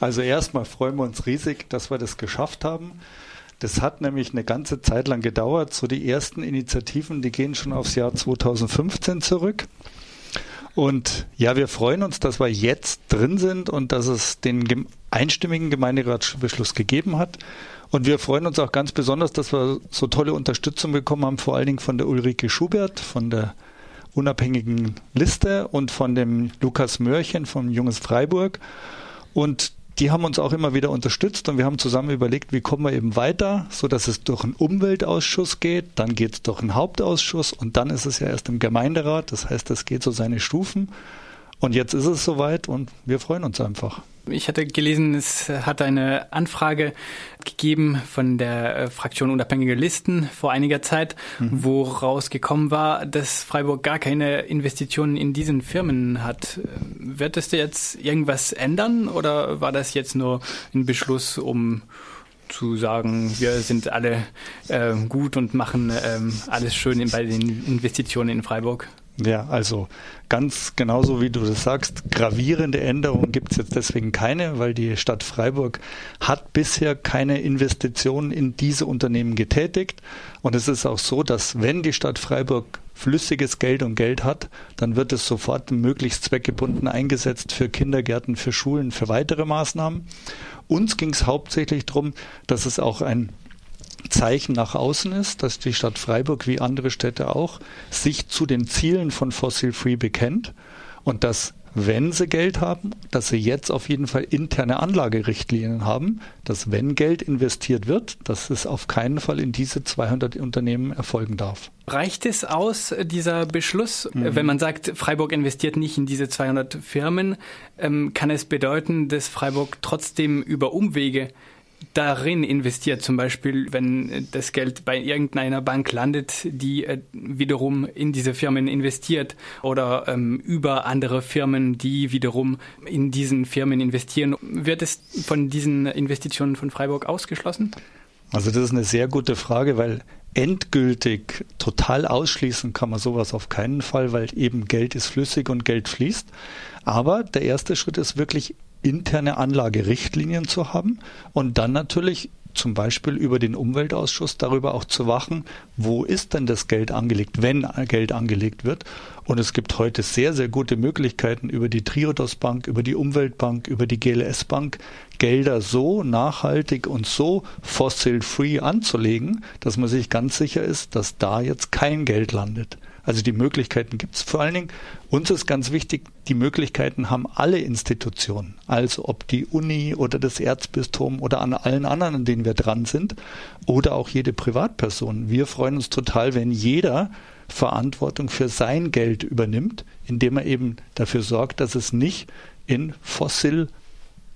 Also erstmal freuen wir uns riesig, dass wir das geschafft haben. Das hat nämlich eine ganze Zeit lang gedauert. So die ersten Initiativen, die gehen schon aufs Jahr 2015 zurück. Und ja, wir freuen uns, dass wir jetzt drin sind und dass es den einstimmigen Gemeinderatsbeschluss gegeben hat. Und wir freuen uns auch ganz besonders, dass wir so tolle Unterstützung bekommen haben, vor allen Dingen von der Ulrike Schubert, von der unabhängigen Liste und von dem Lukas Mörchen vom Junges Freiburg. Und die haben uns auch immer wieder unterstützt und wir haben zusammen überlegt, wie kommen wir eben weiter, so dass es durch einen Umweltausschuss geht, dann geht es durch einen Hauptausschuss und dann ist es ja erst im Gemeinderat. Das heißt, es geht so seine Stufen. Und jetzt ist es soweit und wir freuen uns einfach. Ich hatte gelesen, es hat eine Anfrage gegeben von der äh, Fraktion Unabhängige Listen vor einiger Zeit, mhm. wo rausgekommen war, dass Freiburg gar keine Investitionen in diesen Firmen hat. Wird es jetzt irgendwas ändern oder war das jetzt nur ein Beschluss, um zu sagen, wir sind alle äh, gut und machen äh, alles schön bei den Investitionen in Freiburg? Ja, also ganz genauso wie du das sagst, gravierende Änderungen gibt es jetzt deswegen keine, weil die Stadt Freiburg hat bisher keine Investitionen in diese Unternehmen getätigt. Und es ist auch so, dass wenn die Stadt Freiburg flüssiges Geld und Geld hat, dann wird es sofort möglichst zweckgebunden eingesetzt für Kindergärten, für Schulen, für weitere Maßnahmen. Uns ging es hauptsächlich darum, dass es auch ein Zeichen nach außen ist, dass die Stadt Freiburg wie andere Städte auch sich zu den Zielen von Fossil Free bekennt und dass wenn sie Geld haben, dass sie jetzt auf jeden Fall interne Anlagerichtlinien haben, dass wenn Geld investiert wird, dass es auf keinen Fall in diese 200 Unternehmen erfolgen darf. Reicht es aus, dieser Beschluss, mhm. wenn man sagt, Freiburg investiert nicht in diese 200 Firmen, ähm, kann es bedeuten, dass Freiburg trotzdem über Umwege darin investiert, zum Beispiel, wenn das Geld bei irgendeiner Bank landet, die äh, wiederum in diese Firmen investiert oder ähm, über andere Firmen, die wiederum in diesen Firmen investieren. Wird es von diesen Investitionen von Freiburg ausgeschlossen? Also das ist eine sehr gute Frage, weil endgültig total ausschließen kann man sowas auf keinen Fall, weil eben Geld ist flüssig und Geld fließt. Aber der erste Schritt ist wirklich interne Anlagerichtlinien zu haben und dann natürlich zum Beispiel über den Umweltausschuss darüber auch zu wachen, wo ist denn das Geld angelegt, wenn Geld angelegt wird. Und es gibt heute sehr, sehr gute Möglichkeiten über die Triodos Bank, über die Umweltbank, über die GLS Bank, Gelder so nachhaltig und so fossil-free anzulegen, dass man sich ganz sicher ist, dass da jetzt kein Geld landet. Also die Möglichkeiten gibt es. Vor allen Dingen, uns ist ganz wichtig, die Möglichkeiten haben alle Institutionen. Also ob die Uni oder das Erzbistum oder an allen anderen, an denen wir dran sind, oder auch jede Privatperson. Wir freuen uns total, wenn jeder Verantwortung für sein Geld übernimmt, indem er eben dafür sorgt, dass es nicht in fossil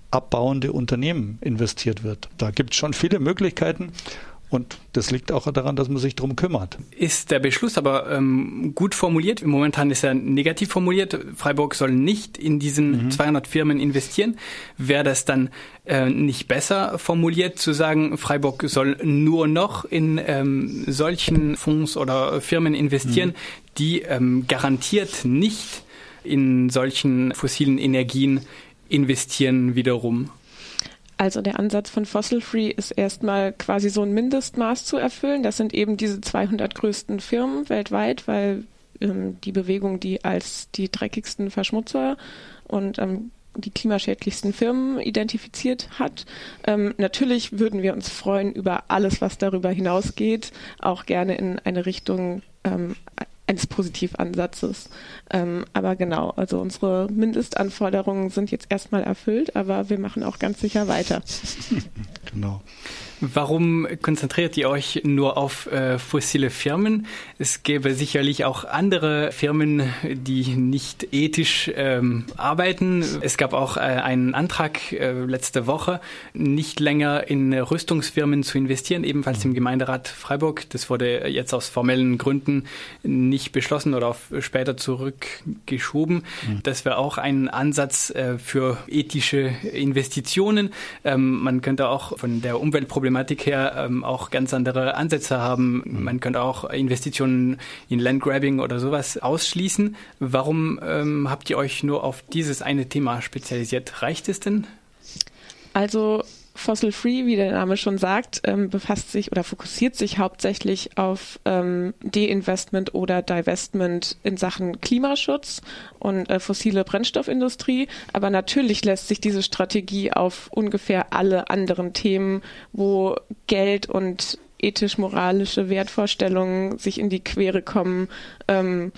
abbauende Unternehmen investiert wird. Da gibt es schon viele Möglichkeiten und das liegt auch daran, dass man sich darum kümmert. Ist der Beschluss aber ähm, gut formuliert? Momentan ist er negativ formuliert. Freiburg soll nicht in diesen mhm. 200 Firmen investieren. Wäre das dann äh, nicht besser formuliert, zu sagen, Freiburg soll nur noch in ähm, solchen Fonds oder Firmen investieren, mhm. die ähm, garantiert nicht in solchen fossilen Energien investieren wiederum? Also der Ansatz von Fossil Free ist erstmal quasi so ein Mindestmaß zu erfüllen. Das sind eben diese 200 größten Firmen weltweit, weil ähm, die Bewegung die als die dreckigsten Verschmutzer und ähm, die klimaschädlichsten Firmen identifiziert hat. Ähm, natürlich würden wir uns freuen über alles, was darüber hinausgeht, auch gerne in eine Richtung ähm, eines Positivansatzes. Ähm, aber genau, also unsere Mindestanforderungen sind jetzt erstmal erfüllt, aber wir machen auch ganz sicher weiter. genau. Warum konzentriert ihr euch nur auf äh, fossile Firmen? Es gäbe sicherlich auch andere Firmen, die nicht ethisch ähm, arbeiten. Es gab auch äh, einen Antrag äh, letzte Woche, nicht länger in Rüstungsfirmen zu investieren, ebenfalls im Gemeinderat Freiburg. Das wurde jetzt aus formellen Gründen nicht beschlossen oder auf später zurückgeschoben. Mhm. Das wäre auch ein Ansatz äh, für ethische Investitionen. Ähm, man könnte auch von der Umweltproblematik Problematik her ähm, auch ganz andere Ansätze haben. Mhm. Man könnte auch Investitionen in Landgrabbing oder sowas ausschließen. Warum ähm, habt ihr euch nur auf dieses eine Thema spezialisiert? Reicht es denn? Also Fossil Free, wie der Name schon sagt, ähm, befasst sich oder fokussiert sich hauptsächlich auf ähm, Deinvestment oder Divestment in Sachen Klimaschutz und äh, fossile Brennstoffindustrie. Aber natürlich lässt sich diese Strategie auf ungefähr alle anderen Themen, wo Geld und ethisch-moralische Wertvorstellungen sich in die Quere kommen, ähm,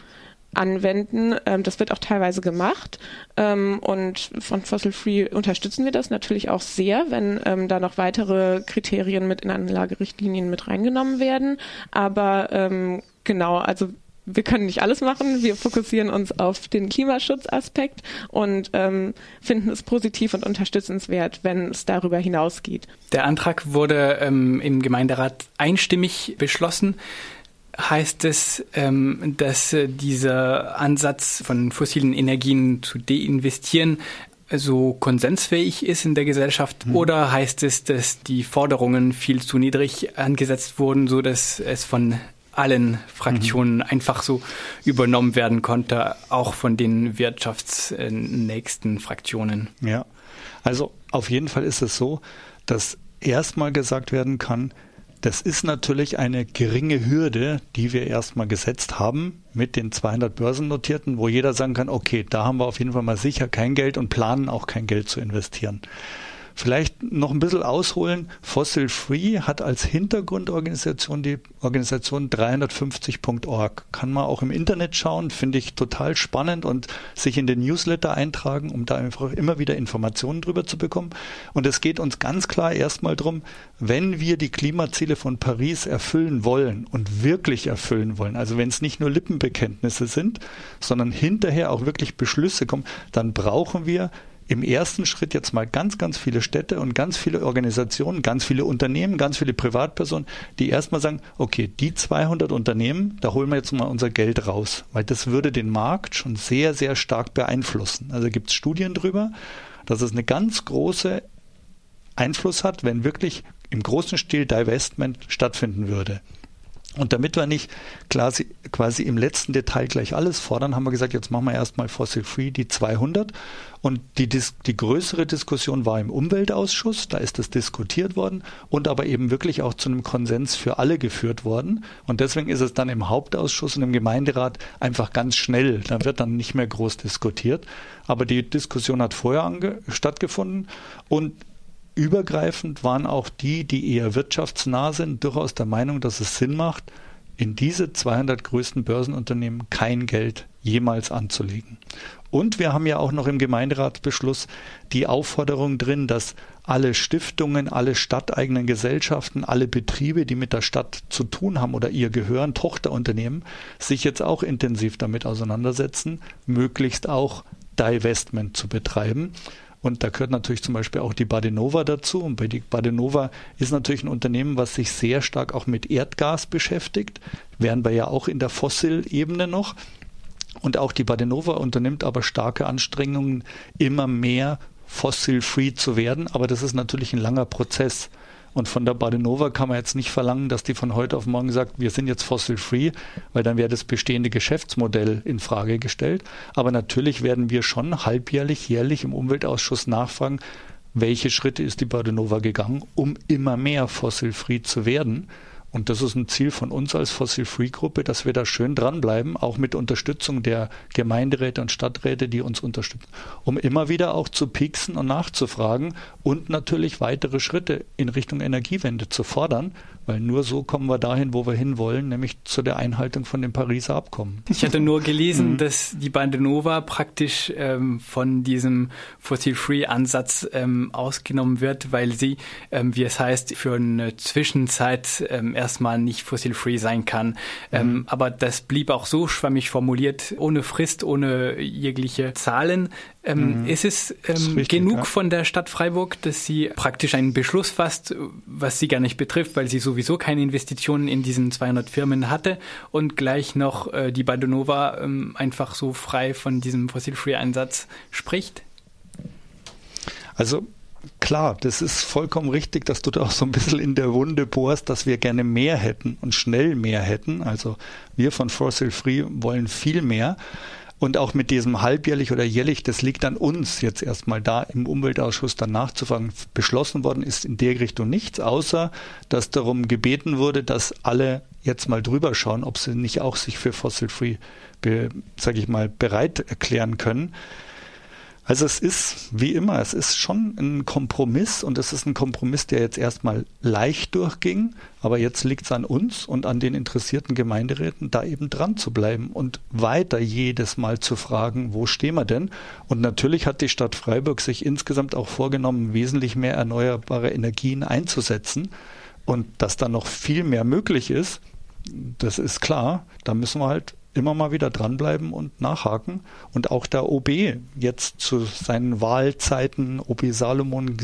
anwenden. Ähm, das wird auch teilweise gemacht. Ähm, und von Fossil Free unterstützen wir das natürlich auch sehr, wenn ähm, da noch weitere Kriterien mit in Anlagerichtlinien mit reingenommen werden. Aber ähm, genau, also wir können nicht alles machen. Wir fokussieren uns auf den Klimaschutzaspekt und ähm, finden es positiv und unterstützenswert, wenn es darüber hinausgeht. Der Antrag wurde ähm, im Gemeinderat einstimmig beschlossen heißt es, ähm, dass äh, dieser Ansatz von fossilen Energien zu deinvestieren so konsensfähig ist in der Gesellschaft mhm. oder heißt es, dass die Forderungen viel zu niedrig angesetzt wurden, so dass es von allen Fraktionen mhm. einfach so übernommen werden konnte, auch von den wirtschaftsnächsten Fraktionen? Ja, also auf jeden Fall ist es so, dass erstmal gesagt werden kann, das ist natürlich eine geringe Hürde, die wir erstmal gesetzt haben mit den 200 Börsennotierten, wo jeder sagen kann, okay, da haben wir auf jeden Fall mal sicher kein Geld und planen auch kein Geld zu investieren. Vielleicht noch ein bisschen ausholen. Fossil Free hat als Hintergrundorganisation die Organisation 350.org. Kann man auch im Internet schauen, finde ich total spannend und sich in den Newsletter eintragen, um da einfach immer wieder Informationen drüber zu bekommen. Und es geht uns ganz klar erstmal darum, wenn wir die Klimaziele von Paris erfüllen wollen und wirklich erfüllen wollen, also wenn es nicht nur Lippenbekenntnisse sind, sondern hinterher auch wirklich Beschlüsse kommen, dann brauchen wir im ersten Schritt jetzt mal ganz, ganz viele Städte und ganz viele Organisationen, ganz viele Unternehmen, ganz viele Privatpersonen, die erstmal sagen, okay, die 200 Unternehmen, da holen wir jetzt mal unser Geld raus, weil das würde den Markt schon sehr, sehr stark beeinflussen. Also gibt es Studien drüber, dass es eine ganz große Einfluss hat, wenn wirklich im großen Stil Divestment stattfinden würde. Und damit wir nicht quasi, quasi im letzten Detail gleich alles fordern, haben wir gesagt, jetzt machen wir erstmal Fossil Free die 200. Und die, die größere Diskussion war im Umweltausschuss, da ist das diskutiert worden und aber eben wirklich auch zu einem Konsens für alle geführt worden. Und deswegen ist es dann im Hauptausschuss und im Gemeinderat einfach ganz schnell. Da wird dann nicht mehr groß diskutiert. Aber die Diskussion hat vorher stattgefunden und Übergreifend waren auch die, die eher wirtschaftsnah sind, durchaus der Meinung, dass es Sinn macht, in diese 200 größten Börsenunternehmen kein Geld jemals anzulegen. Und wir haben ja auch noch im Gemeinderatsbeschluss die Aufforderung drin, dass alle Stiftungen, alle stadteigenen Gesellschaften, alle Betriebe, die mit der Stadt zu tun haben oder ihr gehören, Tochterunternehmen, sich jetzt auch intensiv damit auseinandersetzen, möglichst auch Divestment zu betreiben. Und da gehört natürlich zum Beispiel auch die Badenova dazu. Und bei die Badenova ist natürlich ein Unternehmen, was sich sehr stark auch mit Erdgas beschäftigt. Wären wir ja auch in der Fossil-Ebene noch. Und auch die Badenova unternimmt aber starke Anstrengungen, immer mehr fossil-free zu werden. Aber das ist natürlich ein langer Prozess. Und von der Badenova kann man jetzt nicht verlangen, dass die von heute auf morgen sagt, wir sind jetzt fossil-free, weil dann wäre das bestehende Geschäftsmodell in Frage gestellt. Aber natürlich werden wir schon halbjährlich, jährlich im Umweltausschuss nachfragen, welche Schritte ist die Badenova gegangen, um immer mehr fossil-free zu werden. Und das ist ein Ziel von uns als Fossil-Free-Gruppe, dass wir da schön dranbleiben, auch mit Unterstützung der Gemeinderäte und Stadträte, die uns unterstützen, um immer wieder auch zu pieksen und nachzufragen und natürlich weitere Schritte in Richtung Energiewende zu fordern, weil nur so kommen wir dahin, wo wir hinwollen, nämlich zu der Einhaltung von dem Pariser Abkommen. Ich hatte nur gelesen, mhm. dass die Bandenova praktisch ähm, von diesem Fossil-Free-Ansatz ähm, ausgenommen wird, weil sie, ähm, wie es heißt, für eine Zwischenzeit ähm, erstmal nicht fossil-free sein kann. Ähm, mhm. aber das blieb auch so schwammig formuliert, ohne Frist, ohne jegliche Zahlen. Ähm, mhm. Ist es ähm, ist richtig, genug ja. von der Stadt Freiburg, dass sie praktisch einen Beschluss fasst, was sie gar nicht betrifft, weil sie sowieso keine Investitionen in diesen 200 Firmen hatte und gleich noch äh, die Badonova ähm, einfach so frei von diesem Fossil-Free-Einsatz spricht? Also klar, das ist vollkommen richtig, dass du da auch so ein bisschen in der Wunde bohrst, dass wir gerne mehr hätten und schnell mehr hätten. Also wir von Fossil Free wollen viel mehr. Und auch mit diesem halbjährlich oder jährlich, das liegt an uns jetzt erstmal da im Umweltausschuss dann nachzufragen. Beschlossen worden ist in der Richtung nichts, außer dass darum gebeten wurde, dass alle jetzt mal drüber schauen, ob sie nicht auch sich für Fossil Free, sage ich mal, bereit erklären können. Also es ist, wie immer, es ist schon ein Kompromiss und es ist ein Kompromiss, der jetzt erstmal leicht durchging, aber jetzt liegt es an uns und an den interessierten Gemeinderäten, da eben dran zu bleiben und weiter jedes Mal zu fragen, wo stehen wir denn? Und natürlich hat die Stadt Freiburg sich insgesamt auch vorgenommen, wesentlich mehr erneuerbare Energien einzusetzen und dass da noch viel mehr möglich ist, das ist klar, da müssen wir halt immer mal wieder dranbleiben und nachhaken. Und auch der OB jetzt zu seinen Wahlzeiten, OB Salomon,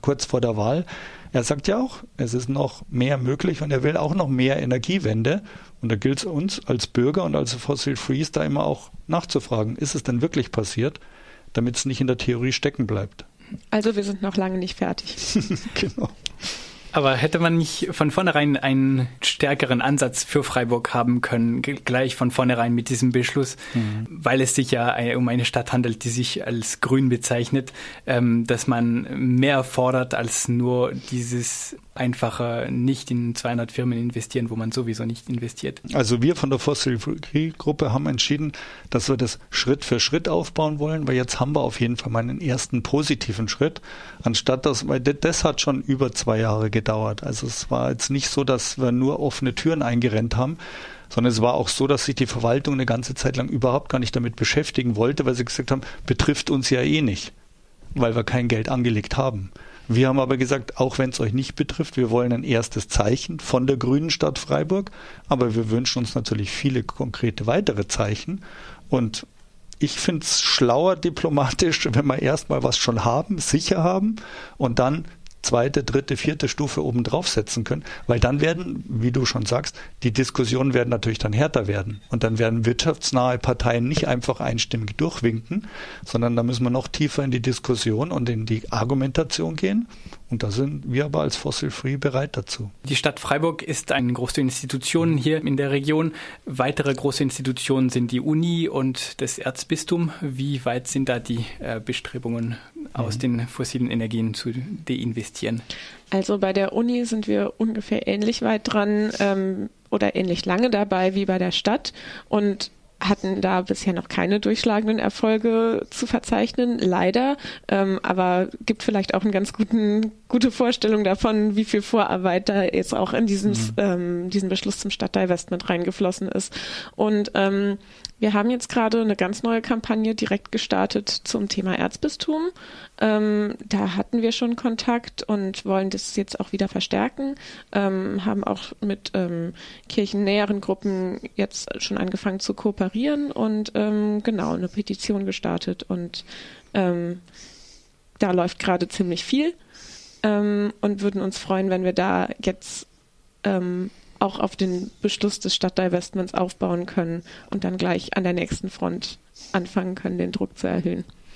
kurz vor der Wahl, er sagt ja auch, es ist noch mehr möglich und er will auch noch mehr Energiewende. Und da gilt es uns als Bürger und als Fossil Freeze da immer auch nachzufragen, ist es denn wirklich passiert, damit es nicht in der Theorie stecken bleibt. Also wir sind noch lange nicht fertig. genau. Aber hätte man nicht von vornherein einen stärkeren Ansatz für Freiburg haben können, gleich von vornherein mit diesem Beschluss, mhm. weil es sich ja um eine Stadt handelt, die sich als grün bezeichnet, ähm, dass man mehr fordert als nur dieses einfacher nicht in 200 Firmen investieren, wo man sowieso nicht investiert. Also wir von der Fossil Free Gruppe haben entschieden, dass wir das Schritt für Schritt aufbauen wollen, weil jetzt haben wir auf jeden Fall mal einen ersten positiven Schritt, anstatt dass, weil das hat schon über zwei Jahre gedauert. Also es war jetzt nicht so, dass wir nur offene Türen eingerennt haben, sondern es war auch so, dass sich die Verwaltung eine ganze Zeit lang überhaupt gar nicht damit beschäftigen wollte, weil sie gesagt haben, betrifft uns ja eh nicht, weil wir kein Geld angelegt haben. Wir haben aber gesagt, auch wenn es euch nicht betrifft, wir wollen ein erstes Zeichen von der Grünen Stadt Freiburg, aber wir wünschen uns natürlich viele konkrete weitere Zeichen. Und ich finde es schlauer diplomatisch, wenn wir erstmal was schon haben, sicher haben und dann zweite, dritte, vierte Stufe oben draufsetzen können, weil dann werden, wie du schon sagst, die Diskussionen werden natürlich dann härter werden und dann werden wirtschaftsnahe Parteien nicht einfach einstimmig durchwinken, sondern da müssen wir noch tiefer in die Diskussion und in die Argumentation gehen und da sind wir aber als Fossil Free bereit dazu. Die Stadt Freiburg ist eine große Institution hier in der Region. Weitere große Institutionen sind die Uni und das Erzbistum. Wie weit sind da die äh, Bestrebungen, aus mhm. den fossilen Energien zu deinvestieren? Also bei der Uni sind wir ungefähr ähnlich weit dran ähm, oder ähnlich lange dabei wie bei der Stadt. Und hatten da bisher noch keine durchschlagenden Erfolge zu verzeichnen, leider. Ähm, aber gibt vielleicht auch eine ganz guten, gute Vorstellung davon, wie viel Vorarbeit da jetzt auch in diesen, mhm. ähm, diesen Beschluss zum Stadtdivestment reingeflossen ist. Und ähm, wir haben jetzt gerade eine ganz neue Kampagne direkt gestartet zum Thema Erzbistum. Ähm, da hatten wir schon Kontakt und wollen das jetzt auch wieder verstärken. Ähm, haben auch mit ähm, kirchennäheren Gruppen jetzt schon angefangen zu kooperieren und ähm, genau eine Petition gestartet. Und ähm, da läuft gerade ziemlich viel ähm, und würden uns freuen, wenn wir da jetzt auch auf den Beschluss des Stadtdivestments aufbauen können und dann gleich an der nächsten Front anfangen können, den Druck zu erhöhen.